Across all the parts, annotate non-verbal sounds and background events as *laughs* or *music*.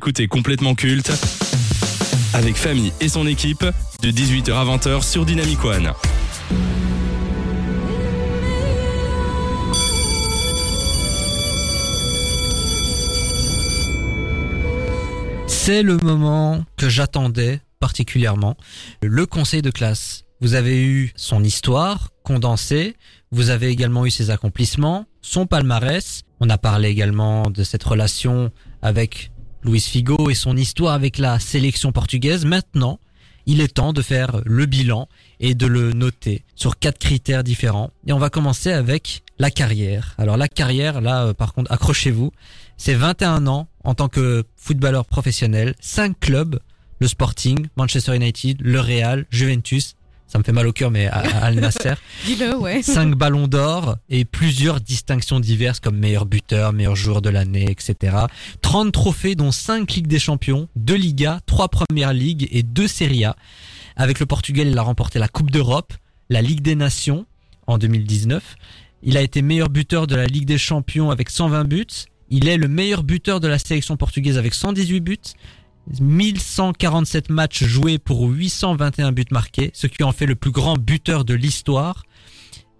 Complètement culte avec Famille et son équipe de 18h à 20h sur Dynamic One. C'est le moment que j'attendais particulièrement, le conseil de classe. Vous avez eu son histoire condensée, vous avez également eu ses accomplissements, son palmarès. On a parlé également de cette relation avec Luis Figo et son histoire avec la sélection portugaise. Maintenant, il est temps de faire le bilan et de le noter sur quatre critères différents. Et on va commencer avec la carrière. Alors la carrière, là, euh, par contre, accrochez-vous. C'est 21 ans en tant que footballeur professionnel, 5 clubs, le Sporting, Manchester United, le Real, Juventus, ça me fait mal au cœur, mais à, à Al Nasser. *laughs* Dis-le, ouais. 5 ballons d'or et plusieurs distinctions diverses comme meilleur buteur, meilleur joueur de l'année, etc. 30 trophées dont 5 Ligues des Champions, 2 Ligas, 3 Premières Ligues et 2 Serie A. Avec le Portugal, il a remporté la Coupe d'Europe, la Ligue des Nations en 2019. Il a été meilleur buteur de la Ligue des Champions avec 120 buts. Il est le meilleur buteur de la sélection portugaise avec 118 buts. 1147 matchs joués pour 821 buts marqués, ce qui en fait le plus grand buteur de l'histoire.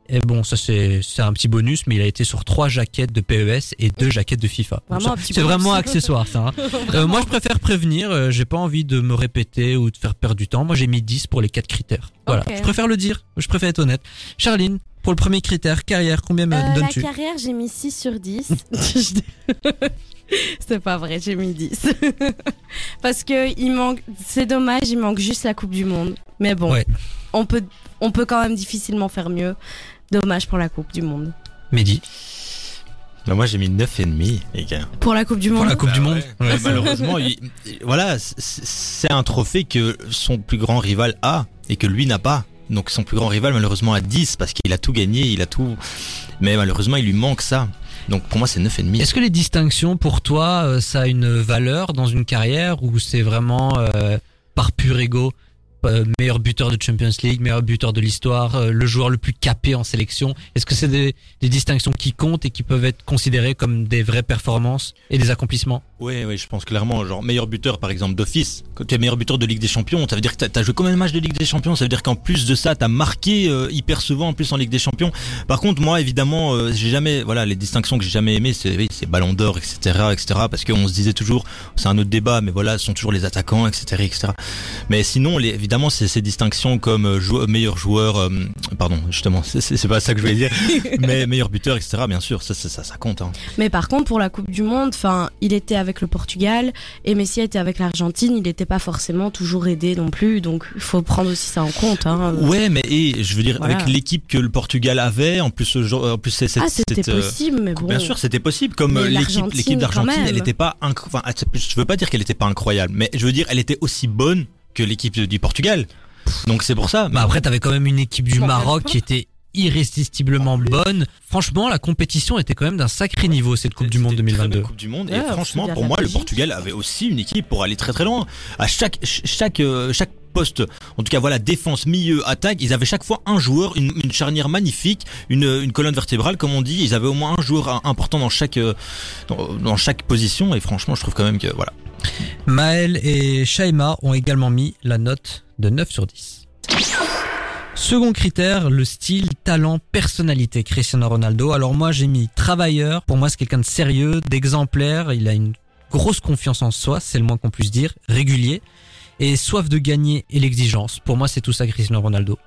Et bon, ça c'est un petit bonus, mais il a été sur trois jaquettes de PES et deux jaquettes de FIFA. C'est vraiment accessoire ça. hein. *laughs* Euh, moi je préfère prévenir, euh, j'ai pas envie de me répéter ou de faire perdre du temps. Moi j'ai mis 10 pour les quatre critères. Voilà, je préfère le dire, je préfère être honnête. Charline, pour le premier critère, carrière, combien me Euh, la donnes-tu carrière, j'ai mis 6 sur 10. *laughs* *laughs* *laughs* C'est pas vrai, j'ai mis 10. *laughs* Parce que il manque, c'est dommage, il manque juste la Coupe du Monde. Mais bon, Ouais. on, peut, on peut quand même difficilement faire mieux. Dommage pour la Coupe du Monde. Mehdi, Bah, moi j'ai mis 9,5 les gars. Pour la Coupe du pour Monde la Coupe Bah du ouais. Monde. Ouais, Ouais. malheureusement, il- voilà, c'est- c'est un trophée que son plus grand rival a et que lui n'a pas. Donc son plus grand rival malheureusement a 10 parce qu'il a tout gagné, il a tout. Mais malheureusement il lui manque ça. Donc pour moi c'est 9,5. Est-ce que les distinctions pour toi, euh, ça a une valeur dans une carrière ou c'est vraiment euh, par pur ego euh, meilleur buteur de Champions League, meilleur buteur de l'histoire, le joueur le plus capé en sélection? Est-ce que c'est des, des distinctions qui comptent et qui peuvent être considérées comme des vraies performances et des accomplissements? Oui, oui, je pense clairement, genre meilleur buteur par exemple d'office. Quand tu es meilleur buteur de Ligue des Champions, ça veut dire que t'as- t'as joué combien de matchs de Ligue des Champions? Ça veut dire qu'en plus de ça, t'as marqué euh, hyper souvent en plus en Ligue des Champions. Par contre, moi évidemment, euh, j'ai jamais, voilà, les distinctions que j'ai jamais aimées, c'est oui, c'est Ballon d'Or, etc., etc. Parce qu'on se disait toujours, c'est un autre débat, mais voilà, ce sont toujours les attaquants, etc., etc. Mais sinon, les, évidemment, c'est ces distinctions comme euh, meilleur joueur, euh, pardon, justement, c'est- pas ça que je voulais dire, *laughs* mais meilleur buteur, etc. Bien sûr, ça, ça, ça, ça compte. Hein. Mais par contre, pour la Coupe du Monde, enfin, il était avec le Portugal et Messi était avec l'Argentine. Il n'était pas forcément toujours aidé non plus, donc il faut prendre aussi ça en compte. Hein. Ouais, mais et, je veux dire, Voilà. avec l'équipe que le Portugal avait, en plus, en plus c'est ah, c'était euh, possible, mais bon. Bien sûr, c'était possible. Comme Mais euh, l'équipe, l'équipe d'Argentine, elle n'était pas, inc- enfin, je veux pas dire qu'elle n'était pas incroyable, mais je veux dire, elle était aussi bonne que l'équipe du Portugal. Donc c'est pour ça. Bah après, t'avais quand même une équipe du Maroc qui était irrésistiblement bonne. Franchement, la compétition était quand même d'un sacré niveau cette Coupe du Monde C'était une très 2022. belle Coupe du Monde. Et franchement, pour moi, le. Portugal avait aussi une équipe pour aller très très loin. À chaque ch- chaque euh, chaque poste, en tout cas voilà, défense, milieu, attaque, ils avaient chaque fois un joueur, une, une charnière magnifique, une, une colonne vertébrale comme on dit. Ils avaient au moins un joueur important dans chaque euh, dans, dans chaque position. Et franchement, je trouve quand même que voilà. Maël et Shaima ont également mis la note de 9 sur 10. Second critère, le style, talent, personnalité. Cristiano Ronaldo. Alors moi j'ai mis travailleur. Pour moi c'est quelqu'un de sérieux, d'exemplaire. Il a une grosse confiance en soi, c'est le moins qu'on puisse dire. Régulier. Et soif de gagner et l'exigence. Pour moi c'est tout ça Cristiano Ronaldo.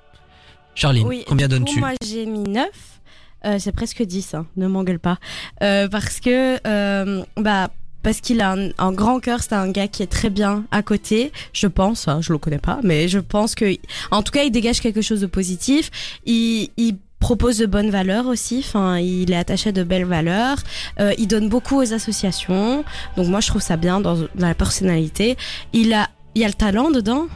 Charline, Oui, combien donnes-tu Moi, j'ai mis 9. Euh, c'est presque 10, hein, ne m'engueule pas. Euh, parce que, euh, bah, parce qu'il a un, un grand cœur, c'est un gars qui est très bien à côté, je pense, hein, je le connais pas, mais je pense que, en tout cas, il dégage quelque chose de positif. Il, il propose de bonnes valeurs aussi, enfin, il est attaché à de belles valeurs. Euh, il donne beaucoup aux associations, donc moi, je trouve ça bien dans, dans la personnalité. Il a, il y a le talent dedans.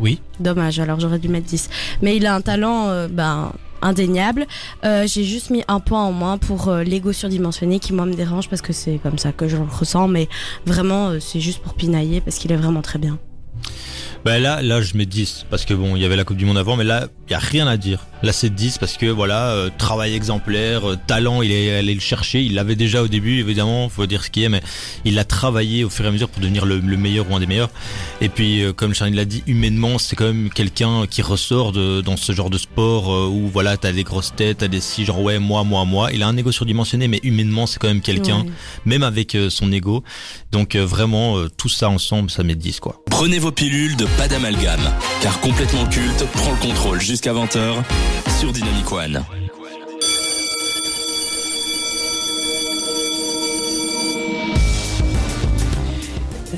Oui. Dommage, alors j'aurais dû mettre 10. Mais il a un talent euh, ben, indéniable. Euh, J'ai juste mis un point en moins pour euh, l'ego surdimensionné qui moi me dérange parce que c'est comme ça que je le ressens. Mais vraiment, euh, c'est juste pour pinailler parce qu'il est vraiment très bien. Bah là, là, je mets 10 parce que bon, il y avait la Coupe du Monde avant, mais là, il y a rien à dire. Là c'est 10 parce que voilà, euh, travail exemplaire, euh, talent, il est allé le chercher, il l'avait déjà au début évidemment, faut dire ce qui est, mais il a travaillé au fur et à mesure pour devenir le, le meilleur ou un des meilleurs. Et puis euh, comme Charline l'a dit, humainement c'est quand même quelqu'un qui ressort de, dans ce genre de sport euh, où voilà, t'as des grosses têtes, t'as des si genre ouais moi moi moi. Il a un ego surdimensionné, mais humainement c'est quand même quelqu'un, Ouais. même avec euh, son ego. Donc euh, vraiment euh, tout ça ensemble, ça met 10 quoi. Prenez vos pilules de pas d'amalgame, car complètement culte prend le contrôle jusqu'à 20h sur Dynamic One.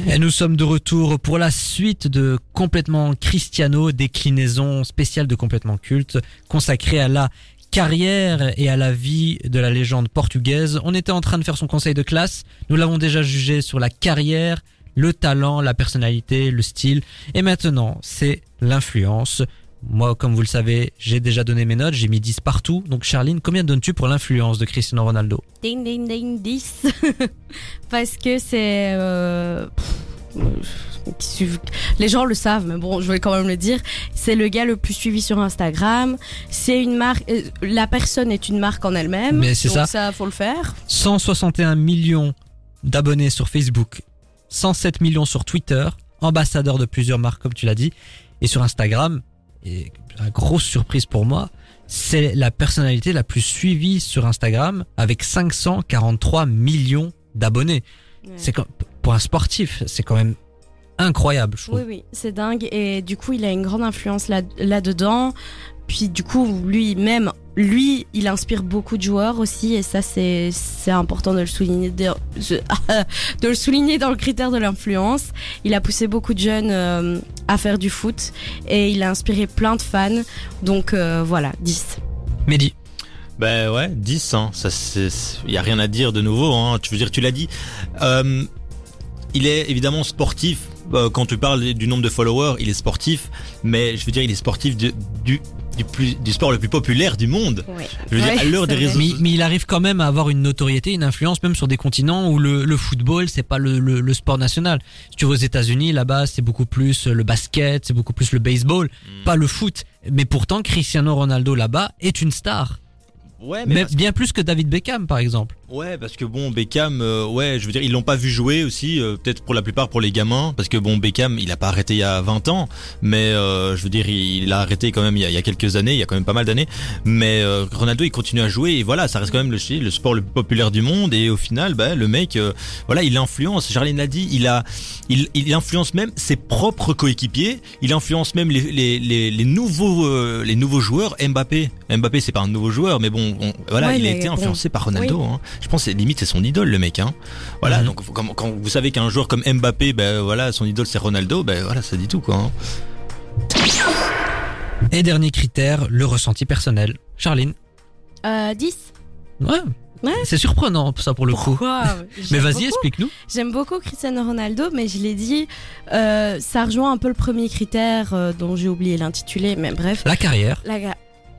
Et nous sommes de retour pour la suite de Complètement Cristiano, déclinaison spéciale de Complètement Culte, consacrée à la carrière et à la vie de la légende portugaise. On était en train de faire son conseil de classe. Nous l'avons déjà jugé sur la carrière, le talent, la personnalité, le style. Et maintenant, c'est l'influence. Moi, comme vous le savez, j'ai déjà donné mes notes, j'ai mis 10 partout. Donc Charline, combien donnes-tu pour l'influence de Cristiano Ronaldo? Ding ding ding 10. *laughs* Parce que c'est. euh, Les gens le savent, mais bon, je vais quand même le dire. C'est le gars le plus suivi sur Instagram. C'est une marque. euh, La personne est une marque en elle-même. Mais c'est donc ça. Ça, faut le faire. 161 millions d'abonnés sur Facebook, 107 millions sur Twitter, ambassadeur de plusieurs marques comme tu l'as dit, et sur Instagram, et la grosse surprise pour moi, c'est la personnalité la plus suivie sur Instagram avec 543 millions d'abonnés. Ouais. C'est pour un sportif, c'est quand même incroyable, je trouve. Oui, oui, c'est dingue. Et du coup, il a une grande influence là- là-dedans. Puis du coup, lui-même, lui, il inspire beaucoup de joueurs aussi. Et ça, c'est c'est important de le souligner. De, *laughs* de le souligner dans le critère de l'influence. Il a poussé beaucoup de jeunes euh, à faire du foot. Et il a inspiré plein de fans. Donc euh, voilà, 10. Mehdi, Ben ouais, 10, hein. ça c'est, il y a rien à dire de nouveau, hein. Tu veux dire, tu l'as dit. Euh, il est évidemment sportif. Euh, quand tu parles du nombre de followers, il est sportif, mais je veux dire, il est sportif de- du du plus du sport le plus populaire du monde. Je veux dire, à l'heure des réseaux mais, mais il arrive quand même à avoir une notoriété, une influence même sur des continents où le, le football c'est pas le, le, le sport national. Si tu vas aux États-Unis, là-bas c'est beaucoup plus le basket, c'est beaucoup plus le baseball, Mm. pas le foot. Mais pourtant Cristiano Ronaldo là-bas est une star, Ouais, mais bien plus que David Beckham par exemple. Ouais, parce que bon, Beckham, euh, ouais, je veux dire, ils l'ont pas vu jouer aussi, euh, peut-être pour la plupart pour les gamins, parce que bon, Beckham, il a pas arrêté il y a 20 ans, mais euh, je veux dire, il, il a arrêté quand même il y a, il y a quelques années, il y a quand même pas mal d'années, mais euh, Ronaldo, il continue à jouer, et voilà, ça reste quand même le, le sport le plus populaire du monde, et au final, bah, le mec, euh, voilà, il influence, Jarline l'a dit, il a, il, il influence même ses propres coéquipiers, il influence même les, les, les, les nouveaux, euh, les nouveaux joueurs, Mbappé, Mbappé, c'est pas un nouveau joueur, mais bon, on- voilà, Ouais, il a mais été bon, influencé par Ronaldo, oui. hein. Je pense que limite c'est son idole le mec hein. Voilà Mhm. donc quand, quand vous savez qu'un joueur comme Mbappé ben voilà son idole c'est Ronaldo ben voilà ça dit tout quoi. hein. Et dernier critère, le ressenti personnel. Charline, Euh, 10. ouais, Ouais. c'est surprenant ça pour le coup. Pourquoi *laughs* Mais J'aime vas-y, explique-nous. J'aime beaucoup Cristiano Ronaldo, mais je l'ai dit, euh, ça rejoint un peu le premier critère euh, dont j'ai oublié l'intitulé, mais bref. La carrière, La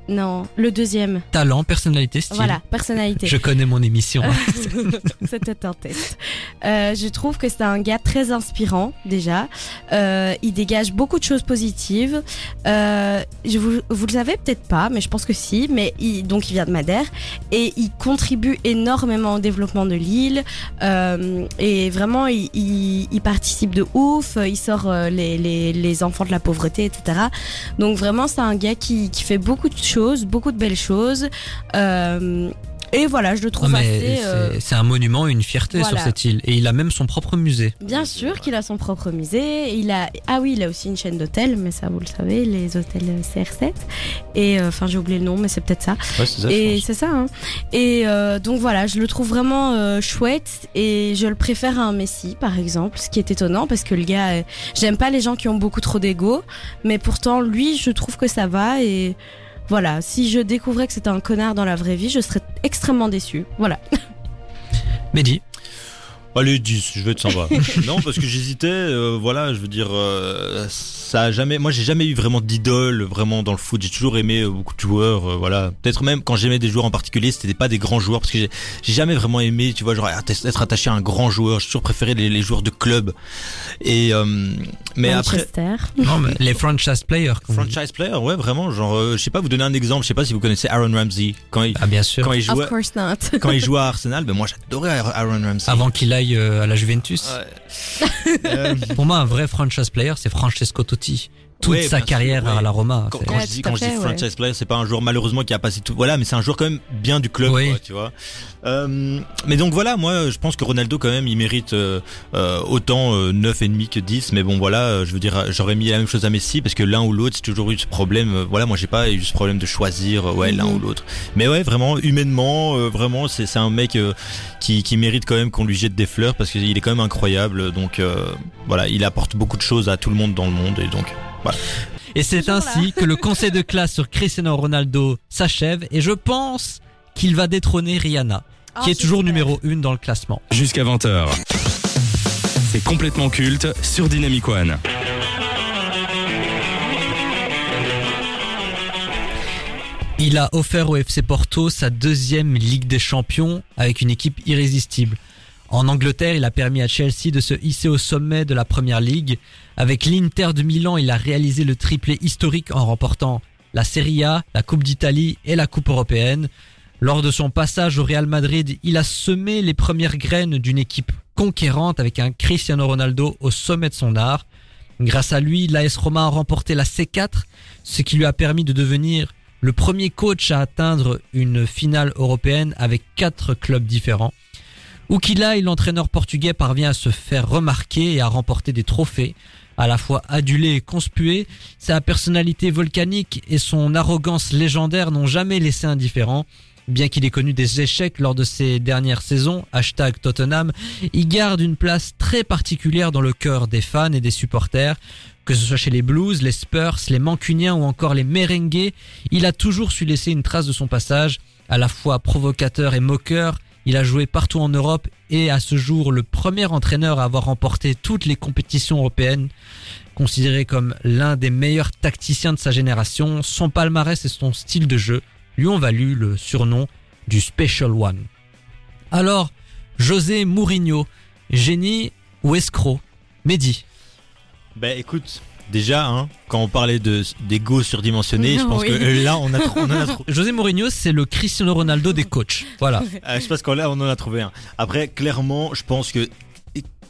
Non, le deuxième. talent, personnalité, style. Voilà, personnalité. Je connais mon émission. *laughs* C'était un test. Euh, je trouve que c'est un gars très inspirant déjà. Euh, il dégage beaucoup de choses positives. Euh, je vous, vous le savez peut-être pas, mais je pense que si. Mais il, donc il vient de Madère et il contribue énormément au développement de l'île. Et vraiment, il, il- il participe de ouf. Il sort les, les, les enfants de la pauvreté, etc. Donc vraiment, c'est un gars qui, qui fait beaucoup de choses, beaucoup de belles choses. Euh, et voilà, je le trouve assez. euh, c'est- un monument, une fierté voilà. sur cette île. Et il a même son propre musée. Bien sûr qu'il a son propre musée. Il a ah oui, il a aussi une chaîne d'hôtels, mais ça vous le savez, les hôtels CR7. Et euh, enfin j'ai oublié le nom, mais c'est peut-être ça. Ouais Et c'est ça. Hein. Et euh, donc voilà, je le trouve vraiment euh, chouette et je le préfère à un Messi par exemple, ce qui est étonnant parce que le gars, euh, j'aime pas les gens qui ont beaucoup trop d'ego, mais pourtant lui, je trouve que ça va et voilà, si je découvrais que c'était un connard dans la vraie vie, je serais extrêmement déçue. Voilà. Mehdi, Allez, 10, je vais être sympa. *laughs* non, parce que j'hésitais, euh, voilà, je veux dire, euh, ça a jamais, moi j'ai jamais eu vraiment d'idole, vraiment dans le foot. J'ai toujours aimé euh, beaucoup de joueurs, euh, voilà. Peut-être même quand j'aimais des joueurs en particulier, c'était pas des grands joueurs, parce que j'ai j'ai jamais vraiment aimé, tu vois, genre être attaché à un grand joueur. J'ai toujours préféré les, les joueurs de club. Et euh, mais après. Non, mais les franchise players. Franchise player, ouais, vraiment, genre, euh, je sais pas, vous donner un exemple, je sais pas si vous connaissez Aaron Ramsey. Quand il, Ah bien sûr. quand il jouait, Of course not. quand il *laughs* jouait à Arsenal, ben moi j'adorais Aaron Ramsey. Avant qu'il aille euh, à la Juventus. Euh, Pour moi, un vrai franchise player, c'est Francesco Totti. Toute Ouais, sa sûr, carrière ouais. à la Roma. quand, quand Ouais, je dis je franchise player, c'est pas un joueur malheureusement qui a passé tout. Voilà, mais c'est un joueur quand même bien du club, Oui. quoi, tu vois. Euh, mais donc voilà, moi je pense que Ronaldo quand même il mérite euh, euh, autant euh, 9 et demi que 10 mais bon voilà, je veux dire j'aurais mis la même chose à Messi parce que l'un ou l'autre, c'est toujours eu ce problème voilà, moi j'ai pas eu ce problème de choisir ouais, l'un Mhm. ou l'autre. Mais ouais, vraiment humainement euh, vraiment c'est c'est un mec euh, qui qui mérite quand même qu'on lui jette des fleurs parce qu'il est quand même incroyable donc euh, voilà, il apporte beaucoup de choses à tout le monde dans le monde et donc Et c'est ainsi que le conseil de classe sur Cristiano Ronaldo s'achève et je pense qu'il va détrôner Rihanna, qui Oh, est toujours numéro 1 dans le classement. Jusqu'à 20h. C'est complètement culte sur Dynamic One. Il a offert au FC Porto sa deuxième Ligue des Champions avec une équipe irrésistible. En Angleterre, il a permis à Chelsea de se hisser au sommet de la Première Ligue. Avec l'Inter de Milan, il a réalisé le triplé historique en remportant la Serie A, la Coupe d'Italie et la Coupe européenne. Lors de son passage au Real Madrid, il a semé les premières graines d'une équipe conquérante avec un Cristiano Ronaldo au sommet de son art. Grâce à lui, l'AS Roma a remporté la C4, ce qui lui a permis de devenir le premier coach à atteindre une finale européenne avec quatre clubs différents. Où qu'il aille, l'entraîneur portugais parvient à se faire remarquer et à remporter des trophées. À la fois adulé et conspué, sa personnalité volcanique et son arrogance légendaire n'ont jamais laissé indifférent. Bien qu'il ait connu des échecs lors de ses dernières saisons, hashtag Tottenham, il garde une place très particulière dans le cœur des fans et des supporters. Que ce soit chez les Blues, les Spurs, les Mancuniens ou encore les Merengues, il a toujours su laisser une trace de son passage, à la fois provocateur et moqueur. Il a joué partout en Europe et à ce jour le premier entraîneur à avoir remporté toutes les compétitions européennes. Considéré comme l'un des meilleurs tacticiens de sa génération, son palmarès et son style de jeu lui ont valu le surnom du Special One. Alors, José Mourinho, génie ou escroc? Mehdi. Ben écoute, déjà, hein, quand on parlait de d'ego surdimensionné, je pense Oui. que euh, là, on, a tr- on en a trop. *laughs* José Mourinho, c'est le Cristiano Ronaldo des coachs. Voilà. Euh, je pense qu'on là, on en a trouvé un. Après, clairement, je pense que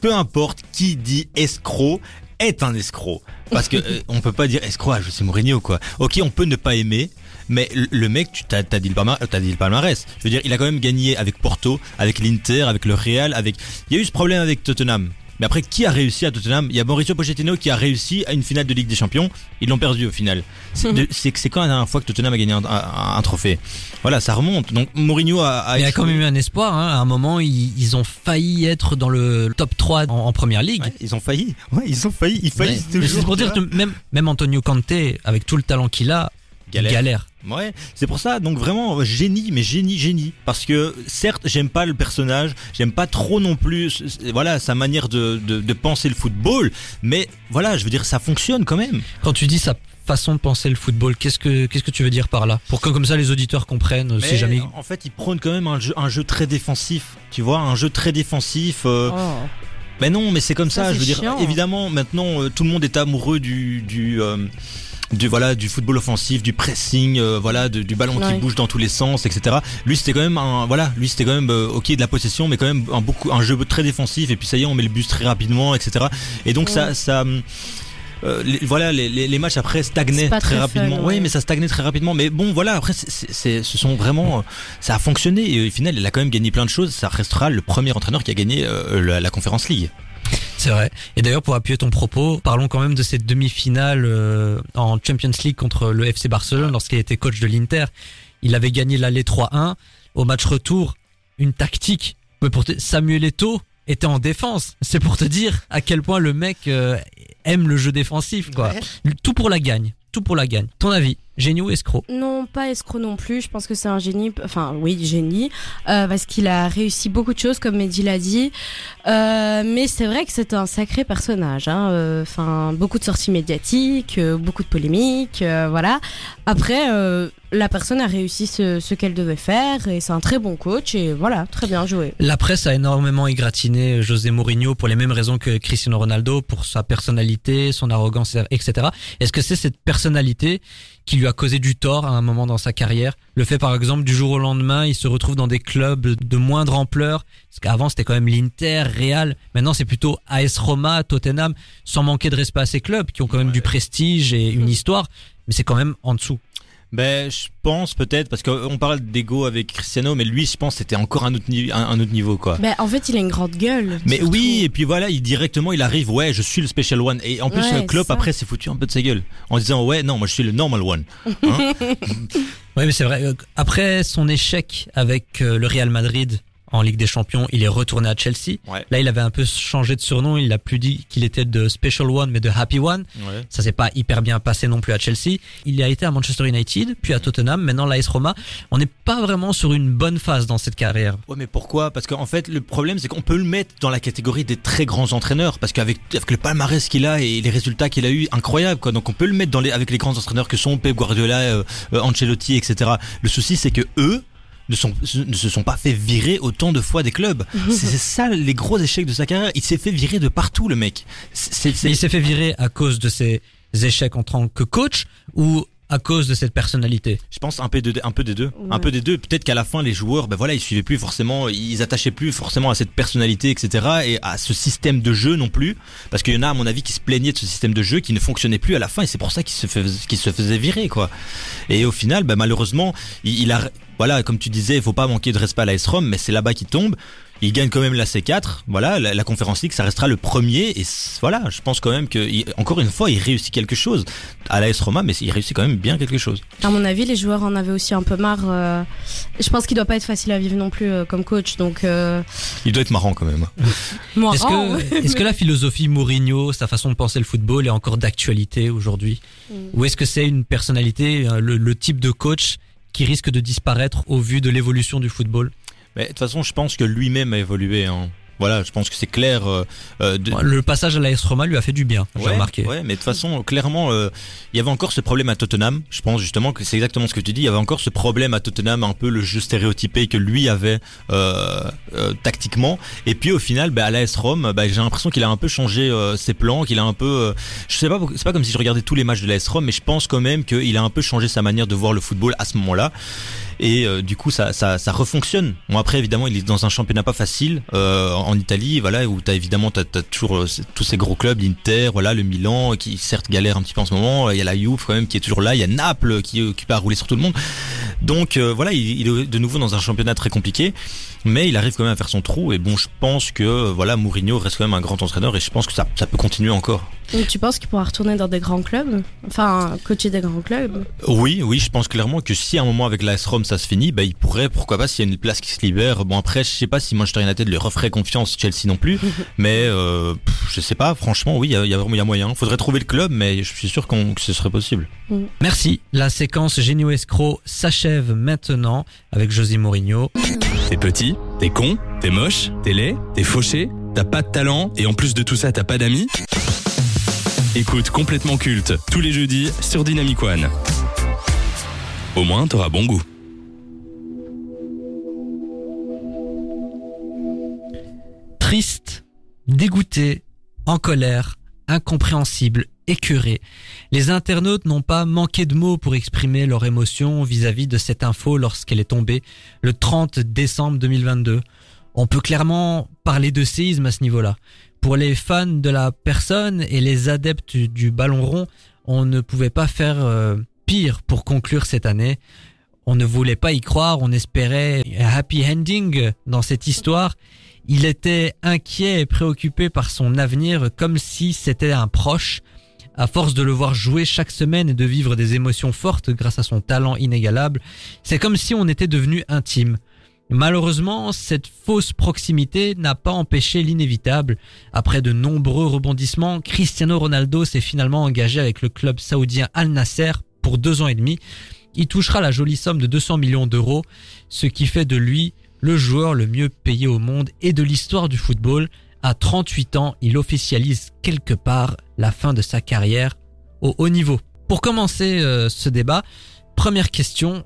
peu importe qui dit escroc est un escroc, parce que *laughs* euh, on peut pas dire escroc à José Mourinho quoi. Ok, on peut ne pas aimer. Mais le- le mec, tu t'as t'as dit le palmarès, t'as dit le palmarès. Je veux dire, il a quand même gagné avec Porto, avec l'Inter, avec le Real, avec. Il y a eu ce problème avec Tottenham. Mais après, qui a réussi à Tottenham? Il y a Mauricio Pochettino qui a réussi à une finale de Ligue des Champions. Ils l'ont perdu au final. C'est c'est quand la dernière fois que Tottenham a gagné un, un- un trophée? Voilà, ça remonte. Donc Mourinho a. il y a quand même eu un espoir. Hein. À un moment, ils, ils ont failli être dans le top 3 en, en première ligue. Ouais, ils ont failli. Ouais, ils ont failli. Ils faillissent toujours. C'est pour dire que même, même Antonio Conte, avec tout le talent qu'il a, Galère. galère. Ouais, c'est pour ça. Donc vraiment euh, génie, mais génie, génie. Parce que certes, j'aime pas le personnage, j'aime pas trop non plus. Voilà sa manière de, de, de penser le football. Mais voilà, je veux dire, ça fonctionne quand même. Quand tu dis sa façon de penser le football, qu'est-ce que qu'est-ce que tu veux dire par là? Pour que comme ça les auditeurs comprennent, Mais si jamais. en fait, il prône quand même un jeu, un jeu très défensif. Tu vois, un jeu très défensif. euh, Oh. Mais non, mais c'est comme ça. Ça, je veux dire, évidemment, maintenant, euh, tout le monde est amoureux du du euh, du voilà du football offensif, du pressing, euh, voilà de- du ballon qui bouge dans tous les sens, etc. Lui, c'était quand même un voilà, lui c'était quand même euh, ok de la possession, mais quand même un beaucoup un jeu très défensif. Et puis ça y est, on met le bus très rapidement, etc. Et donc ça Ouais. ça euh, les- voilà, les, les, les matchs après stagnaient très, très rapidement. Oui, ouais. mais ça stagnait très rapidement. Mais bon, voilà, après, c'est, c'est, c'est- ce sont vraiment, euh, ça a fonctionné. Et au final, il a quand même gagné plein de choses. Ça restera le premier entraîneur qui a gagné euh, la, la Conférence League. C'est vrai. Et d'ailleurs, pour appuyer ton propos, parlons quand même de cette demi-finale euh, en Champions League contre le FC Barcelone lorsqu'il était coach de l'Inter. Il avait gagné l'aller 3-1. Au match retour, une tactique. Mais pour te- Samuel Eto'o était en défense. C'est pour te dire à quel point le mec euh, aime le jeu défensif, quoi. Tout pour la gagne. Tout pour la gagne. Ton avis? Génie ou escroc Non, pas escroc non plus. Je pense que c'est un génie. Enfin, oui, génie, euh, parce qu'il a réussi beaucoup de choses, comme Mehdi l'a dit. Euh, mais c'est vrai que c'est un sacré personnage. Hein. Euh, Enfin, beaucoup de sorties médiatiques, beaucoup de polémiques, euh, voilà. Après, la personne a réussi ce, ce qu'elle devait faire et c'est un très bon coach et voilà, très bien joué. La presse a énormément égratigné José Mourinho pour les mêmes raisons que Cristiano Ronaldo, pour sa personnalité, son arrogance, etc. Est-ce que c'est cette personnalité qui lui a causé du tort à un moment dans sa carrière. Le fait par exemple du jour au lendemain, il se retrouve dans des clubs de moindre ampleur, parce qu'avant c'était quand même l'Inter, Real, maintenant c'est plutôt AS Roma, Tottenham, sans manquer de respect à ces clubs qui ont quand même du prestige et une histoire, mais c'est quand même en dessous. Ben, je pense peut-être parce qu'on parle d'ego avec Cristiano, mais lui, je pense, c'était encore un autre, ni- un, un autre niveau, quoi. Ben, en fait, il a une grande gueule. Mais surtout. oui, et puis voilà, il directement, il arrive, ouais, je suis le special one. Et en plus, Ouais, euh, Klopp après s'est foutu un peu de sa gueule en disant, ouais, non, moi je suis le normal one. Hein *laughs* Oui, mais c'est vrai. euh, Après son échec avec euh, le Real Madrid en Ligue des Champions, il est retourné à Chelsea. Ouais. Là, il avait un peu changé de surnom. Il n'a plus dit qu'il était de Special One, mais de Happy One. ouais. Ça s'est pas hyper bien passé non plus à Chelsea. Il a été à Manchester United, puis à Tottenham, maintenant l'AS Roma. On n'est pas vraiment sur une bonne phase dans cette carrière. Ouais, mais pourquoi? Parce qu'en fait, le problème, c'est qu'on peut le mettre dans la catégorie des très grands entraîneurs, parce qu'avec avec le palmarès qu'il a et les résultats qu'il a eu, incroyable, quoi. Donc on peut le mettre dans les, avec les grands entraîneurs que sont Pep Guardiola, euh, euh, Ancelotti, etc. Le souci, c'est que eux ne, sont, ne se sont pas fait virer autant de fois des clubs. *laughs* c'est c'est ça les gros échecs de sa carrière. Il s'est fait virer de partout, le mec. Il s'est fait virer à cause de ses échecs en tant que coach ou à cause de cette personnalité? Je pense un peu, de, un peu des deux. Un peu des deux. Peut-être qu'à la fin, les joueurs, ben voilà, ils suivaient plus forcément, ils attachaient plus forcément à cette personnalité, etc. Et à ce système de jeu non plus. Parce qu'il y en a, à mon avis, qui se plaignaient de ce système de jeu qui ne fonctionnait plus à la fin. Et c'est pour ça qu'ils se, fais- qu'ils se faisaient virer, quoi. Et au final, ben, malheureusement, il, il a, voilà, comme tu disais, il faut pas manquer de respect à l'AS Rome, mais c'est là-bas qu'il tombe. Il gagne quand même la C4, voilà, la, la conférence League, ça restera le premier. Et voilà, je pense quand même que, il- encore une fois, il réussit quelque chose à l'AS Roma, mais il réussit quand même bien quelque chose. À mon avis, les joueurs en avaient aussi un peu marre. euh, Je pense qu'il doit pas être facile à vivre non plus euh, comme coach. Donc, euh... Il doit être marrant quand même. *laughs* Est-ce que, la philosophie Mourinho, sa façon de penser le football est encore d'actualité aujourd'hui? Mm. Ou est-ce que c'est une personnalité, le, le type de coach qui risque de disparaître au vu de l'évolution du football? Mais de toute façon, je pense que lui-même a évolué. Hein. Voilà, je pense que c'est clair. euh, euh, de- Le passage à l'AS Roma lui a fait du bien, j'ai Ouais, remarqué. ouais, mais de toute façon, clairement, euh, il y avait encore ce problème à Tottenham. Je pense justement que c'est exactement ce que tu dis. Il y avait encore ce problème à Tottenham, un peu le jeu stéréotypé que lui avait euh, euh, tactiquement. Et puis au final, bah, à l'AS Rome, bah, j'ai l'impression qu'il a un peu changé euh, ses plans, qu'il a un peu. euh, je sais pas, c'est pas comme si je regardais tous les matchs de l'AS Rome, mais je pense quand même qu'il a un peu changé sa manière de voir le football à ce moment-là. Et euh, du coup, ça, ça, ça refonctionne. Bon après, évidemment, il est dans un championnat pas facile euh, en Italie, voilà, où t'as évidemment t'as, toujours euh, tous ces gros clubs, l'Inter, voilà, le Milan, qui certes galère un petit peu en ce moment. Il y a la Juve quand même qui est toujours là. Il y a Naples qui est occupé à rouler sur tout le monde. Donc euh, voilà, il, il est de nouveau dans un championnat très compliqué, mais il arrive quand même à faire son trou. Et bon, je pense que voilà, Mourinho reste quand même un grand entraîneur, et je pense que ça, ça peut continuer encore. Donc, tu penses qu'il pourra retourner dans des grands clubs? Enfin, coacher des grands clubs? Oui, oui, je pense clairement que si à un moment avec l'AS Rome ça se finit, bah il pourrait, pourquoi pas, s'il y a une place qui se libère. Bon après, je sais pas si Manchester United lui referait confiance, Chelsea non plus, *laughs* mais euh, pff, je sais pas. Franchement, oui, il y a, il y a vraiment il y a moyen. Faudrait trouver le club, mais je suis sûr qu'on, que ce serait possible. Merci. La séquence Génio Escroc s'achève maintenant avec José Mourinho. T'es petit, t'es con, t'es moche, t'es laid, t'es fauché, t'as pas de talent et en plus de tout ça t'as pas d'amis Écoute complètement culte tous les jeudis sur Dynamic One. Au moins t'auras bon goût. Triste, dégoûté, en colère, incompréhensible, écœuré. Les internautes n'ont pas manqué de mots pour exprimer leur émotion vis-à-vis de cette info lorsqu'elle est tombée le 30 décembre 2022. On peut clairement parler de séisme à ce niveau-là. Pour les fans de la personne et les adeptes du ballon rond, on ne pouvait pas faire euh, pire pour conclure cette année. On ne voulait pas y croire, on espérait un happy ending dans cette histoire. Il était inquiet et préoccupé par son avenir comme si c'était un proche. À force de le voir jouer chaque semaine et de vivre des émotions fortes grâce à son talent inégalable, c'est comme si on était devenu intime. Malheureusement, cette fausse proximité n'a pas empêché l'inévitable. Après de nombreux rebondissements, Cristiano Ronaldo s'est finalement engagé avec le club saoudien Al Nasser pour deux ans et demi. Il touchera la jolie somme de 200 millions d'euros, ce qui fait de lui le joueur le mieux payé au monde et de l'histoire du football. À 38 ans, il officialise quelque part la fin de sa carrière au haut niveau. Pour commencer euh, ce débat, première question,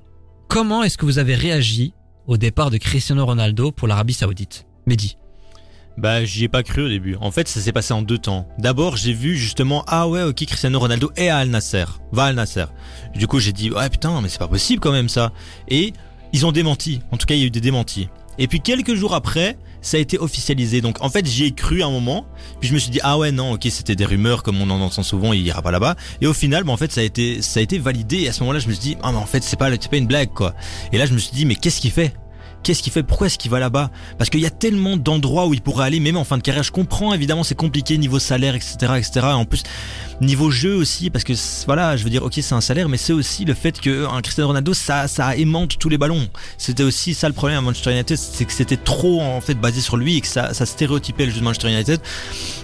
comment est-ce que vous avez réagi au départ de Cristiano Ronaldo pour l'Arabie Saoudite? Mehdi Bah, j'y ai pas cru au début. En fait, ça s'est passé en deux temps. D'abord, j'ai vu justement, ah ouais, ok, Cristiano Ronaldo est à Al Nasser. Va Al Nasser. Du coup, j'ai dit, ouais, putain, mais c'est pas possible quand même ça. Et ils ont démenti. En tout cas, il y a eu des démentis. Et puis quelques jours après, ça a été officialisé. Donc en fait, j'y ai cru un moment. Puis je me suis dit ah ouais non, ok, c'était des rumeurs comme on en entend souvent, il ira pas là-bas. Et au final, bah, en fait, ça a été ça a été validé. Et à ce moment-là, je me suis dit ah mais en fait, c'est pas c'est pas une blague quoi. Et là, je me suis dit mais qu'est-ce qu'il fait? Qu'est-ce qu'il fait? Pourquoi est-ce qu'il va là-bas? Parce qu'il y a tellement d'endroits où il pourrait aller, même en fin de carrière. Je comprends, évidemment, c'est compliqué niveau salaire, etc., etc. En plus, niveau jeu aussi, parce que voilà, je veux dire, ok, c'est un salaire, mais c'est aussi le fait que un Cristiano Ronaldo, ça, ça aimante tous les ballons. C'était aussi ça le problème à Manchester United, c'est que c'était trop en fait basé sur lui et que ça, ça stéréotypait le jeu de Manchester United.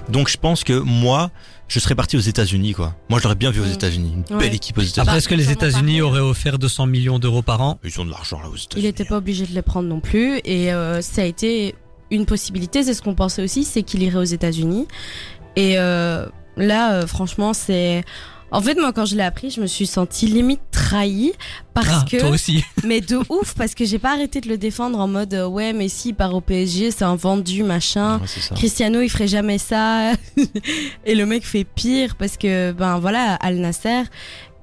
Donc, je pense que moi, je serais parti aux États-Unis, quoi. Moi, je l'aurais bien vu aux Mm. États-Unis. Une Ouais. belle équipe aux États-Unis. Après, est-ce que les sûrement États-Unis auraient offert 200 millions d'euros par an? Ils ont de l'argent là aux États-Unis. Il n'était pas obligé de les prendre non plus. Et euh, ça a été une possibilité. C'est ce qu'on pensait aussi, c'est qu'il irait aux États-Unis. Et euh, là, euh, franchement, c'est. En fait, moi, quand je l'ai appris, je me suis sentie limite trahie parce Ah, que. toi aussi. *laughs* Mais de ouf, parce que j'ai pas arrêté de le défendre en mode euh, ouais, mais si il part au PSG, c'est un vendu, machin. Ouais. Cristiano, il ferait jamais ça. *laughs* Et le mec fait pire parce que, ben voilà, Al Nasser,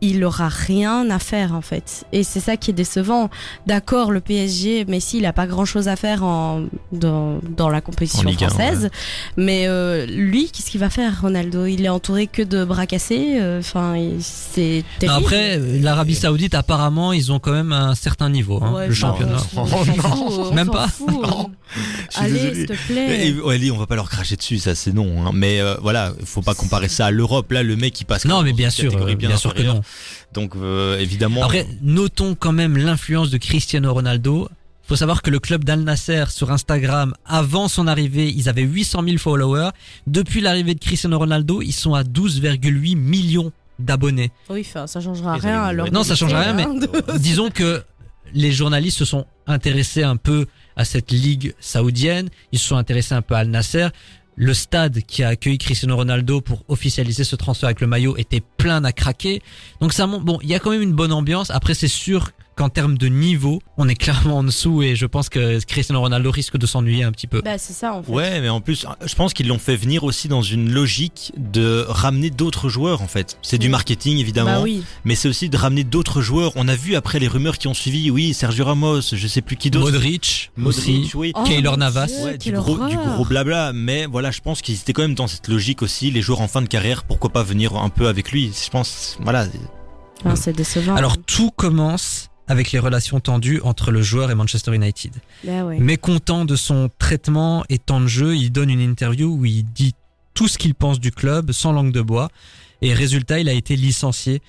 il aura rien à faire en fait. Et c'est ça qui est décevant. D'accord, le PSG, Messi, il a pas grand chose à faire en, dans, dans la compétition En Ligue un, française. Mais euh, lui, qu'est-ce qu'il va faire, Ronaldo? Il est entouré que de bras cassés. euh, Enfin, c'est terrible. Après, l'Arabie Saoudite, apparemment, ils ont quand même un certain niveau, hein, Ouais, le championnat. *laughs* Même pas. Allez, s'il te plaît. Et, allez, on va pas leur cracher dessus, ça c'est non. hein. Mais euh, voilà, faut pas comparer ça à l'Europe. Là, le mec il passe. Non, mais bien sûr, catégorie euh, bien sûr que non. Donc euh, évidemment. Après, notons quand même l'influence de Cristiano Ronaldo. Faut savoir que le club d'Al Nasser sur Instagram, avant son arrivée, ils avaient 800 000 followers. Depuis l'arrivée de Cristiano Ronaldo, ils sont à 12,8 millions d'abonnés. Oui, ça changera rien leur Non, ça change rien, mais hein. disons que les journalistes se sont intéressés un peu à cette ligue saoudienne. Ils se sont intéressés un peu à Al Nasser. Le stade qui a accueilli Cristiano Ronaldo pour officialiser ce transfert avec le maillot était plein à craquer. Donc ça montre, bon, il y a quand même une bonne ambiance. Après, c'est sûr qu'en termes de niveau, on est clairement en dessous et je pense que Cristiano Ronaldo risque de s'ennuyer un petit peu. Bah, c'est ça en fait. Ouais, mais en plus, je pense qu'ils l'ont fait venir aussi dans une logique de ramener d'autres joueurs en fait. C'est du Oui. marketing évidemment, Bah oui. mais c'est aussi de ramener d'autres joueurs. On a vu après les rumeurs qui ont suivi, oui, Sergio Ramos, je sais plus qui d'autre. Modric, Modric, aussi. oui. Oh, Keylor Navas. Dieu, Ouais, du gros, du gros blabla, mais voilà, je pense qu'ils étaient quand même dans cette logique aussi, les joueurs en fin de carrière, pourquoi pas venir un peu avec lui? Je pense, voilà, Ah, c'est décevant. Alors tout commence avec les relations tendues entre le joueur et Manchester United. Bah ouais. Mécontent de son traitement et temps de jeu, il donne une interview où il dit tout ce qu'il pense du club sans langue de bois. Et résultat, il a été licencié.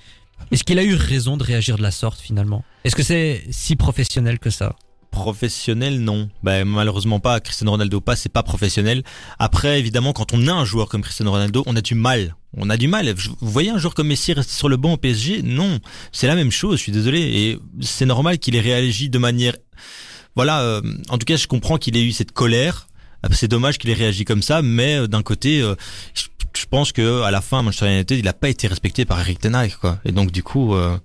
Est-ce qu'il a eu raison de réagir de la sorte finalement? Est-ce que c'est si professionnel que ça? Professionnel, non. Ben, malheureusement pas. Cristiano Ronaldo pas, c'est pas professionnel. Après, évidemment, quand on a un joueur comme Cristiano Ronaldo, on a du mal. On a du mal. Vous voyez un joueur comme Messi rester sur le banc au PSG Non, c'est la même chose. Je suis désolé. Et c'est normal qu'il ait réagi de manière. Voilà. euh, en tout cas, je comprends qu'il ait eu cette colère. C'est dommage qu'il ait réagi comme ça, mais euh, d'un côté, euh, je, je pense que à la fin, Manchester United, il a pas été respecté par Eric Ten Hag, quoi. Et donc du coup, euh,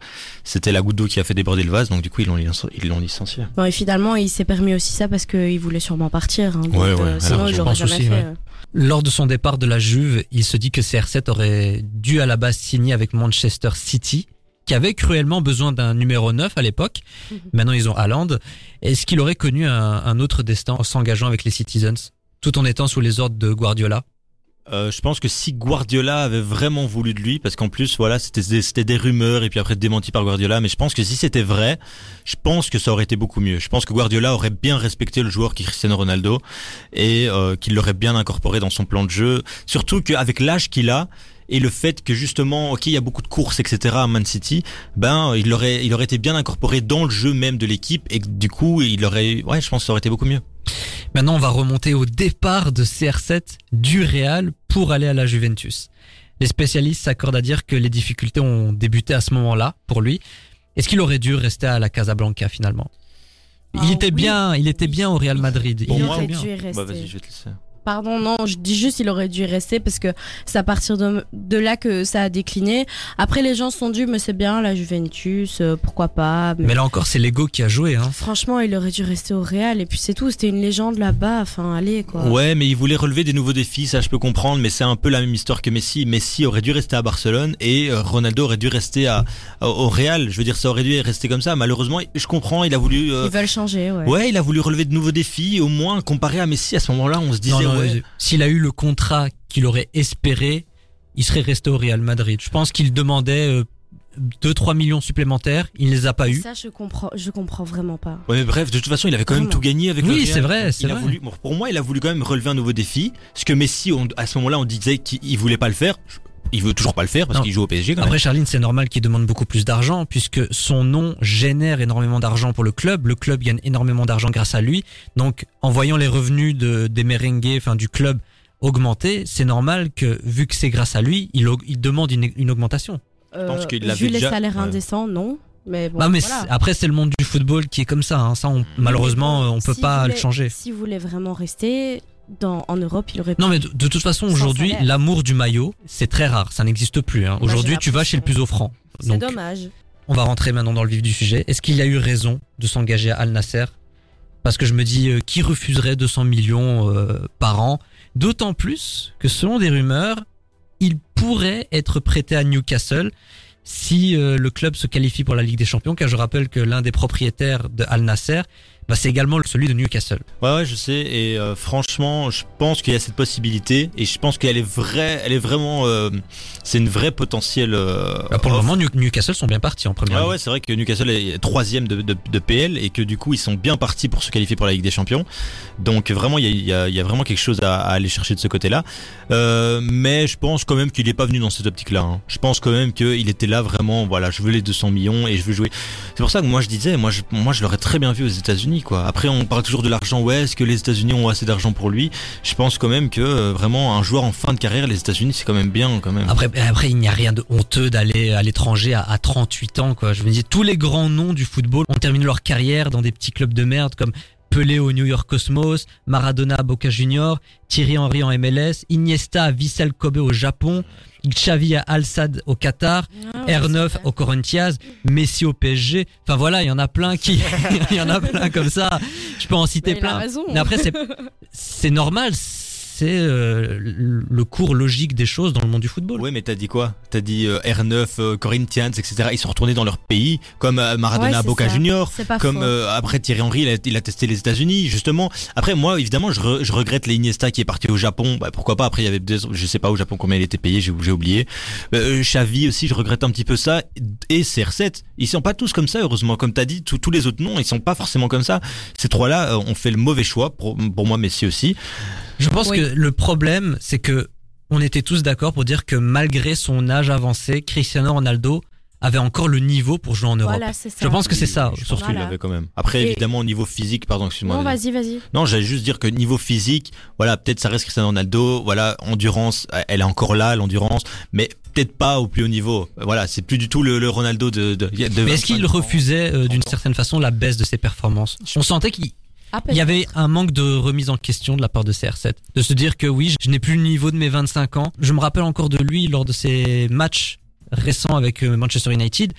c'était la goutte d'eau qui a fait déborder le vase. Donc du coup, ils l'ont ils l'ont licencié. Bon, et finalement, il s'est permis aussi ça parce qu'il voulait sûrement partir. hein. Donc, Ouais, ouais, euh, sinon, alors, il je l'aurait pense jamais aussi, fait. ouais. euh. Lors de son départ de la Juve, il se dit que CR7 aurait dû à la base signer avec Manchester City, qui avait cruellement besoin d'un numéro 9 à l'époque. Mhm. Maintenant, ils ont Haaland. Est-ce qu'il aurait connu un, un autre destin en s'engageant avec les Citizens, tout en étant sous les ordres de Guardiola? Euh, je pense que si Guardiola avait vraiment voulu de lui, parce qu'en plus, voilà, c'était des, rumeurs et puis après démenti par Guardiola, mais je pense que si c'était vrai, je pense que ça aurait été beaucoup mieux. Je pense que Guardiola aurait bien respecté le joueur qui est Cristiano Ronaldo et euh, qu'il l'aurait bien incorporé dans son plan de jeu. Surtout qu'avec l'âge qu'il a et le fait que justement, ok, il y a beaucoup de courses, etc. à Man City, ben il aurait, il aurait été bien incorporé dans le jeu même de l'équipe et du coup, il aurait, ouais, je pense que ça aurait été beaucoup mieux. Maintenant, on va remonter au départ de CR7 du Real pour aller à la Juventus. Les spécialistes s'accordent à dire que les difficultés ont débuté à ce moment-là pour lui. Est-ce qu'il aurait dû rester à la Casablanca finalement? Il Ah, était oui. bien, il était bien au Real Madrid. Il il était aurait bien. dû rester. Bah, vas-y, je vais te laisser. Pardon, non, je dis juste il aurait dû y rester parce que c'est à partir de, de là que ça a décliné. Après, les gens se sont dit, mais c'est bien, la Juventus, euh, pourquoi pas. Mais, Mais là encore, c'est l'ego qui a joué. Hein. franchement, il aurait dû rester au Real et puis c'est tout. C'était une légende là-bas. Enfin, allez, quoi. Ouais, mais il voulait relever des nouveaux défis, ça je peux comprendre, mais c'est un peu la même histoire que Messi. Messi aurait dû rester à Barcelone et euh, Ronaldo aurait dû rester à, à- au Real. Je veux dire, ça aurait dû rester comme ça. Malheureusement, je comprends, il a voulu. euh, Ils veulent changer, ouais. ouais, il a voulu relever de nouveaux défis. Au moins, comparé à Messi, à ce moment-là, on se disait. Non, non, ouais. S'il a eu le contrat qu'il aurait espéré, il serait resté au Real Madrid. Je pense qu'il demandait euh, 2-3 millions supplémentaires. Il ne les a pas eu. Ça, je comprends, je comprends vraiment pas. Ouais, mais bref, de toute façon, il avait quand même tout gagné avec le Oui, Real. c'est vrai, c'est vrai. voulu, pour moi, il a voulu quand même relever un nouveau défi. Ce que Messi, on- à ce moment-là, on disait qu'il voulait pas le faire. Il veut toujours pas le faire parce qu'il joue au PSG quand même. Après, Charline, c'est normal qu'il demande beaucoup plus d'argent puisque son nom génère énormément d'argent pour le club. Le club gagne énormément d'argent grâce à lui. Donc, en voyant les revenus de, des merengues, enfin du club augmenter, c'est normal que, vu que c'est grâce à lui, il, demande une, une augmentation. pense qu'il Euh, vu les déjà- salaires ouais. indécents, non. Mais bon, bah, mais voilà. après, c'est le monde du football qui est comme ça. Hein. Ça, on- malheureusement, on peut pas le changer. S'il voulait vraiment rester dans, en Europe, il aurait. Non mais de, de toute façon aujourd'hui l'amour du maillot c'est très rare, ça n'existe plus. Hein. Aujourd'hui tu vas chez le plus offrant. C'est dommage. on va rentrer maintenant dans le vif du sujet. Est-ce qu'il a eu raison de s'engager à Al Nasser? Parce que je me dis euh, qui refuserait 200 millions euh, par an? D'autant plus que selon des rumeurs il pourrait être prêté à Newcastle si euh, le club se qualifie pour la Ligue des Champions car je rappelle que l'un des propriétaires de Al Nasser bah, c'est également celui de Newcastle. Ouais, ouais, je sais. Et euh, franchement, je pense qu'il y a cette possibilité. Et je pense qu'elle est vraie. Elle est vraiment. euh, c'est une vraie potentielle. euh, Bah, pour le moment New- Newcastle sont bien partis en première Ouais, ouais, c'est vrai que Newcastle est troisième de, de, de PL et que du coup ils sont bien partis pour se qualifier pour la Ligue des Champions. Donc vraiment il y a, y a- y a vraiment quelque chose à, à aller chercher de ce côté-là. Euh, mais je pense quand même qu'il est pas venu dans cette optique-là. hein. Je pense quand même qu'il était là vraiment. Voilà, je veux les 200 millions et je veux jouer. C'est pour ça que moi je disais, moi je, moi je l'aurais très bien vu aux États-Unis Après on parle toujours de l'argent. Ouais, est-ce que les États-Unis ont assez d'argent pour lui? Je pense quand même que euh, vraiment un joueur en fin de carrière, les États-Unis c'est quand même bien quand même. Après, après, il n'y a rien de honteux d'aller à l'étranger à, à 38 ans, quoi. Je me dis, tous les grands noms du football ont terminé leur carrière dans des petits clubs de merde comme Pelé au New York Cosmos, Maradona à Boca Juniors, Thierry Henry en MLS, Iniesta à Vissel Kobe au Japon, Xavi à Al Sadd au Qatar, Ah ouais, R9 c'est vrai. au Corinthians, Messi au PSG. Enfin voilà, il y en a plein qui, *laughs* il y en a plein comme ça. Je peux en citer Mais il a plein. raison. Mais après, c'est *laughs* normal. C'est euh, le cours logique des choses dans le monde du football. Ouais, mais t'as dit quoi? T'as dit euh, R9, euh, Corinthians, etc. Ils sont retournés dans leur pays, comme euh, Maradona Ouais, Boca ça. Junior, C'est pas comme euh, après Thierry Henry, il a, il a testé les États-Unis, justement. Après, moi, évidemment, je, re- je regrette les Iniesta qui est parti au Japon. Bah, pourquoi pas? Après, il y avait, des- je sais pas au Japon combien il était payé, j'ai oublié. Euh, Xavi aussi, je regrette un petit peu ça. Et CR7, ils sont pas tous comme ça, heureusement. Comme t'as dit, tous tous les autres noms, ils sont pas forcément comme ça. Ces trois-là euh, ont fait le mauvais choix pour, pour moi, Messi aussi. Je pense Oui. que le problème, c'est que on était tous d'accord pour dire que malgré son âge avancé, Cristiano Ronaldo avait encore le niveau pour jouer en Europe. Voilà, c'est ça. Je pense que c'est ça, Je pense surtout. qu'il Voilà. l'avait quand même. Après, Et- évidemment, au niveau physique, pardon, excuse-moi. Non, vas-y. vas-y. Non, j'allais juste dire que niveau physique, voilà, peut-être ça reste Cristiano Ronaldo, voilà, endurance, elle est encore là, l'endurance, mais peut-être pas au plus haut niveau. Voilà, c'est plus du tout le, le Ronaldo de. de, de Mais est-ce qu'il 25 ans. refusait euh, d'une 30 ans. certaine façon la baisse de ses performances? On sentait qu'il Ah, il y avait un manque de remise en question de la part de CR7. De se dire que oui, je n'ai plus le niveau de mes 25 ans. Je me rappelle encore de lui lors de ses matchs récents avec euh, Manchester United.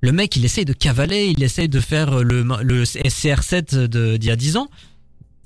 Le mec, il essaye de cavaler, il essaye de faire le, le CR7 de- d'il y a 10 ans,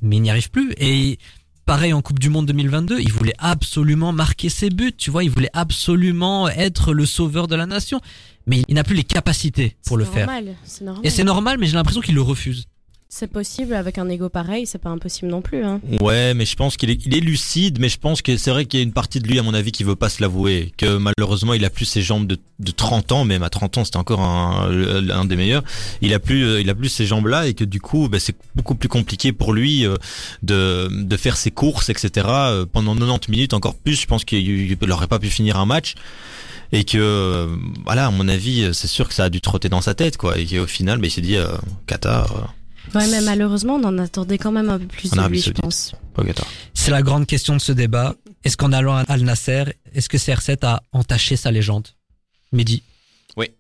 mais il n'y arrive plus. Et pareil en Coupe du Monde 2022, il voulait absolument marquer ses buts, tu vois, il voulait absolument être le sauveur de la nation, mais il n'a plus les capacités pour le faire. normal, C'est normal. Et c'est normal, mais j'ai l'impression qu'il le refuse. C'est possible avec un ego pareil, c'est pas impossible non plus. Hein. Ouais, mais je pense qu'il est, il est lucide, mais je pense que c'est vrai qu'il y a une partie de lui, à mon avis, qui veut pas se l'avouer, que malheureusement, il a plus ses jambes de, de 30 ans, même à 30 ans, c'était encore un, des meilleurs. Il a plus, euh, il a plus jambes-là, et que du coup, bah, c'est beaucoup plus compliqué pour lui euh, de, faire ses courses, etc. euh, Pendant 90 minutes, encore plus. Je pense qu'il n'aurait pas pu finir un match. Et que, voilà, à mon avis, c'est sûr que ça a dû trotter dans sa tête, quoi. Et qu'au final, bah, il s'est dit, Qatar, euh, Ouais, mais malheureusement, on en attendait quand même un peu plus En de Arabie lui, je pense. C'est la grande question de ce débat. Est-ce qu'en allant à Al Nasser, est-ce que CR7 a entaché sa légende? Mehdi Oui.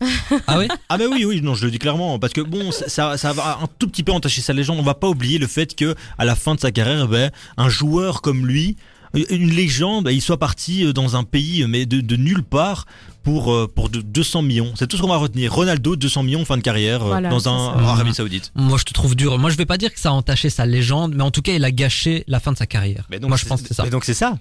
*laughs* Ah oui? Ah bah oui, oui, non, je le dis clairement, parce que bon, ça, ça, ça va un tout petit peu entacher sa légende. On va pas oublier le fait que à la fin de sa carrière, ben, un joueur comme lui, une légende, il soit parti dans un pays mais de, de nulle part pour euh, pour de 200 millions. C'est tout ce qu'on va retenir. Ronaldo, 200 millions fin de carrière euh, Voilà, dans un Arabie Saoudite. Moi, je te trouve dur. Moi, je vais pas dire que ça a entaché sa légende, mais en tout cas, il a gâché la fin de sa carrière. Mais donc, Moi, je pense que c'est ça. Mais donc c'est ça.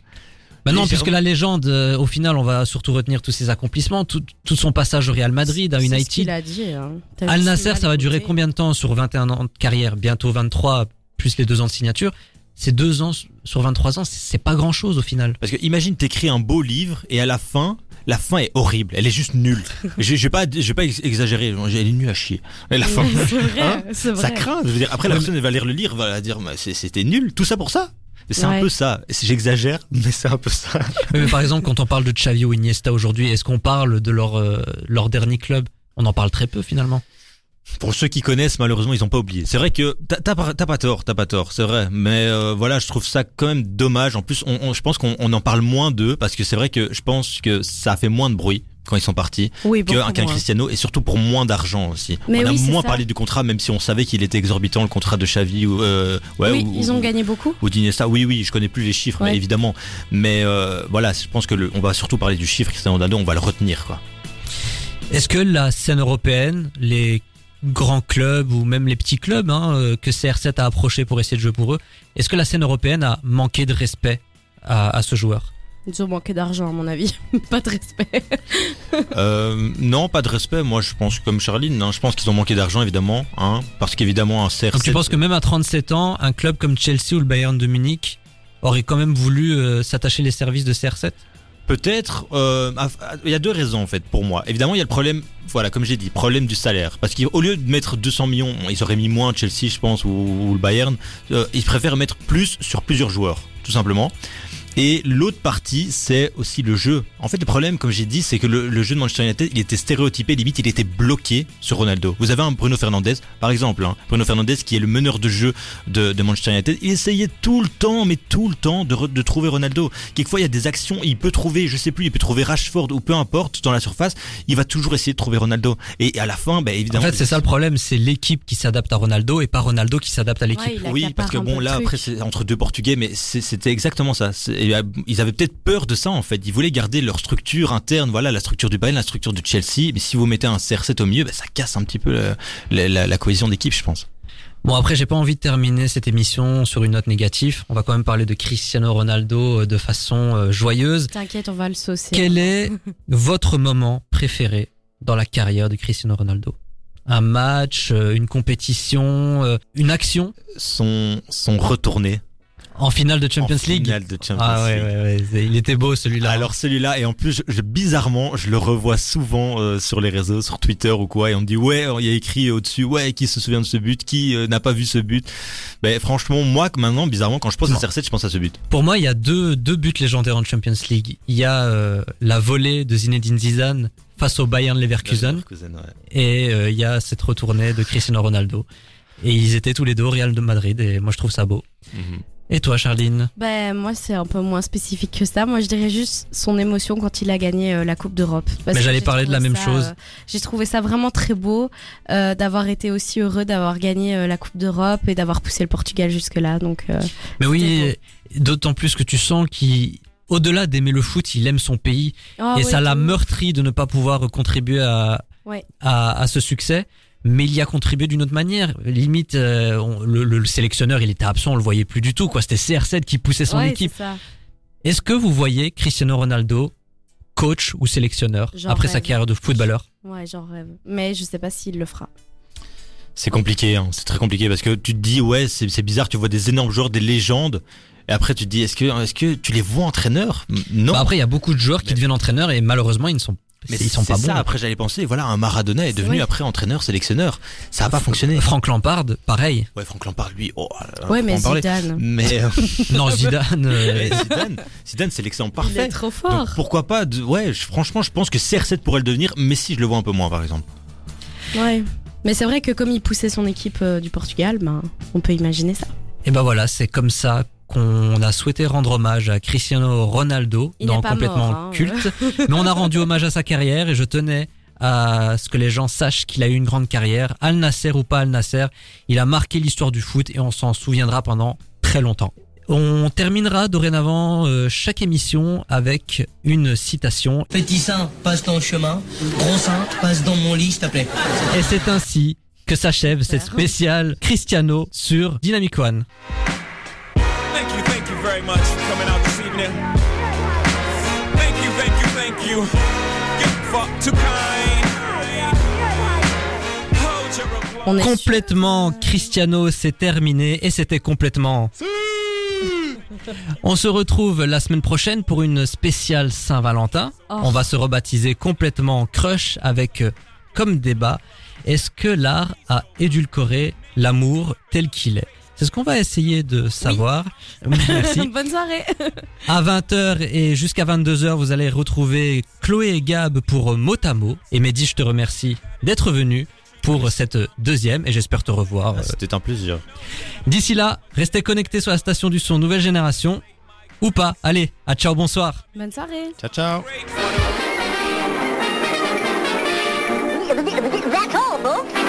Bah non, puisque la légende, euh, au final, on va surtout retenir tous ses accomplissements, tout, tout son passage au Real Madrid, à C'est ce United. qu'il a dit. hein. Al Nasser, ça va durer combien de temps sur 21 ans de carrière? Bientôt 23, plus les deux ans de signature. C'est deux ans sur 23 ans, c'est- pas grand chose au final. Parce que imagine t'écris un beau livre et à la fin, la fin est horrible. Elle est juste nulle. *laughs* je, je vais pas, je vais pas ex- exagérer. Elle est nulle à chier. Et la fin, vrai, Hein ça craint. Je veux dire, après la personne elle va lire le livre, va dire, c'était nul. Tout ça pour ça. C'est un peu ça. J'exagère, mais c'est un peu ça. Mais par exemple, quand on parle de Xavi ou Iniesta aujourd'hui, est-ce qu'on parle de leur, euh, leur dernier club? On en parle très peu finalement. Pour ceux qui connaissent, malheureusement, ils ont pas oublié. C'est vrai que t'as pas, t'as pas tort, t'as pas tort, c'est vrai. Mais euh, voilà, je trouve ça quand même dommage. En plus, on, on- je pense qu'on on en parle moins d'eux parce que c'est vrai que je pense que ça a fait moins de bruit quand ils sont partis Oui, qu'un moins. Cristiano et surtout pour moins d'argent aussi. Mais on a oui, moins ça. parlé du contrat, même si on savait qu'il était exorbitant le contrat de Xavi ou euh, ouais, oui, ou, ils ont ou- gagné beaucoup. ou d'Iniesta. Oui, oui, je connais plus les chiffres, mais évidemment. Mais euh, voilà, je pense que le, on va surtout parler du chiffre Cristiano Ronaldo, on va le retenir quoi. Est-ce que la scène européenne, les grands clubs ou même les petits clubs hein, euh, que CR7 a approché pour essayer de jouer pour eux, est-ce que la scène européenne a manqué de respect à, à ce joueur? Ils ont manqué d'argent, à mon avis. *laughs* pas de respect. *laughs* Euh, non, pas de respect. Moi, je pense comme Charline. hein, je pense qu'ils ont manqué d'argent, évidemment, hein, parce qu'évidemment un CR7. Donc tu penses que même à 37 ans, un club comme Chelsea ou le Bayern de Munich aurait quand même voulu euh, s'attacher les services de CR7 Peut-être, euh, à- à- il y a deux raisons en fait pour moi. Évidemment, il y a le problème, voilà, comme j'ai dit, problème du salaire. Parce qu'au lieu de mettre 200 millions, ils auraient mis moins Chelsea, je pense, ou, ou le Bayern. euh, ils préfèrent mettre plus sur plusieurs joueurs, tout simplement. Et l'autre partie, c'est aussi le jeu. En fait, le problème, comme j'ai dit, c'est que le, le jeu de Manchester United, il était stéréotypé, limite, il était bloqué sur Ronaldo. Vous avez un Bruno Fernandez, par exemple, hein, Bruno Fernandez qui est le meneur de jeu de, de Manchester United. Il essayait tout le temps, mais tout le temps, de, de trouver Ronaldo. Quelquefois, il y a des actions, il peut trouver, je sais plus, il peut trouver Rashford ou peu importe dans la surface. Il va toujours essayer de trouver Ronaldo. Et à la fin, bah, En évidemment. fait, c'est ça le problème, c'est l'équipe qui s'adapte à Ronaldo et pas Ronaldo qui s'adapte à l'équipe. Ouais, Oui, parce que bon, là, truc. après, c'est entre deux Portugais, mais c'était exactement ça. Et, euh, Ils avaient peut-être peur de ça, en fait. Ils voulaient garder leur structure interne, voilà, la structure du Bayern, la structure du Chelsea. Mais si vous mettez un CR7 au milieu, bah, ça casse un petit peu la, la- la- la cohésion d'équipe, je pense. Bon après j'ai pas envie de terminer cette émission sur une note négative. On va quand même parler de Cristiano Ronaldo euh, de façon euh, joyeuse. T'inquiète, on va le saucer. Quel est *laughs* votre moment préféré dans la carrière de Cristiano Ronaldo? Un match, euh, une compétition, euh, une action? Son, son retourné en finale de Champions en League finale de Champions Ah ouais, League. ouais, ouais, il était beau celui-là. Alors celui-là et en plus je, je- bizarrement je le revois souvent euh, sur les réseaux sur Twitter ou quoi et on me dit ouais il y a écrit au-dessus ouais qui se souvient de ce but qui euh, n'a pas vu ce but ben franchement moi maintenant bizarrement quand je pense Non. à CR7 je pense à ce but Pour moi, il y a deux, deux buts légendaires en Champions League. Il y a euh, la volée de Zinedine Zidane face au Bayern Leverkusen Leverkusen, ouais. et euh, il y a cette retournée de Cristiano Ronaldo. Et ils étaient tous les deux au Real de Madrid et moi je trouve ça beau. Mhm. Et toi Charline Ben, moi, c'est un peu moins spécifique que ça. Moi, je dirais juste son émotion quand il a gagné euh, la Coupe d'Europe. Mais j'allais parler de la même ça, chose. euh, j'ai trouvé ça vraiment très beau euh, d'avoir été aussi heureux d'avoir gagné la Coupe d'Europe et d'avoir poussé le Portugal jusque-là. Donc, euh, Mais oui, d'autant plus que tu sens qu'il au-delà d'aimer le foot, il aime son pays ah et ça l'a meurtri de ne pas pouvoir contribuer à, Ouais. à, à ce succès. Mais il y a contribué d'une autre manière. Limite, euh, on- le, le sélectionneur, il était absent, on le voyait plus du tout. quoi. C'était CR7 qui poussait son Ouais, équipe. Est-ce que vous voyez Cristiano Ronaldo coach ou sélectionneur après sa carrière de footballeur Ouais, j'en rêve. Mais je sais pas s'il le fera. c'est compliqué hein. c'est très compliqué parce que tu te dis ouais c'est bizarre tu vois des énormes joueurs des légendes et après tu te dis est-ce que est-ce que tu les vois entraîneurs? Non Bah Après, il y a beaucoup de joueurs qui deviennent entraîneurs et malheureusement, ils ne sont, mais ils sont c'est pas ça bons. après j'allais penser voilà un Maradona est devenu Oui. après entraîneur sélectionneur ça a pas fonctionné Frank Lampard, pareil. ouais Franck Lampard lui oh là, ouais, mais. Zidane. mais euh, *laughs* Non, Zidane. euh, Mais Zidane, Zidane c'est l'excellent Il parfait. est trop Donc, fort. pourquoi pas de, Ouais, je- franchement, je pense que CR7 pourrait le devenir, mais si je le vois un peu moins, par exemple. Ouais. Mais c'est vrai que comme il poussait son équipe euh, du Portugal, ben, on peut imaginer ça. Et ben voilà, c'est comme ça qu'on a souhaité rendre hommage à Cristiano Ronaldo Il dans complètement mort, hein. culte, mais on a rendu hommage à sa carrière et je tenais à ce que les gens sachent qu'il a eu une grande carrière, Al Nasser ou pas Al Nasser, il a marqué l'histoire du foot et on s'en souviendra pendant très longtemps. On terminera dorénavant euh, chaque émission avec une citation Petit sein, passe dans le chemin. Gros sein, passe dans mon lit, s'il te plaît. et c'est ainsi que s'achève cette spéciale Cristiano sur Dynamic One. Very much for coming out this evening. Thank you, thank you, thank you. Get fucked too kind. Hold your applause. On est Complètement Cristiano, c'est terminé et c'était complètement. *laughs* On se retrouve la semaine prochaine pour une spéciale Saint-Valentin. Oh. On va se rebaptiser complètement Crush avec euh, comme débat est-ce que l'art a édulcoré l'amour tel qu'il est? C'est ce qu'on va essayer de savoir. *laughs* Merci. Bonne soirée. *laughs* À 20h et jusqu'à 22h, vous allez retrouver Chloé et Gab pour mot à mot. Et Mehdi, je te remercie d'être venu pour cette deuxième et j'espère te revoir. euh, C'était un plaisir. D'ici là, restez connectés sur la station du son Nouvelle Génération. Ou pas. Allez, à ciao, bonsoir. Bonne soirée. Ciao, ciao. That's all, folks.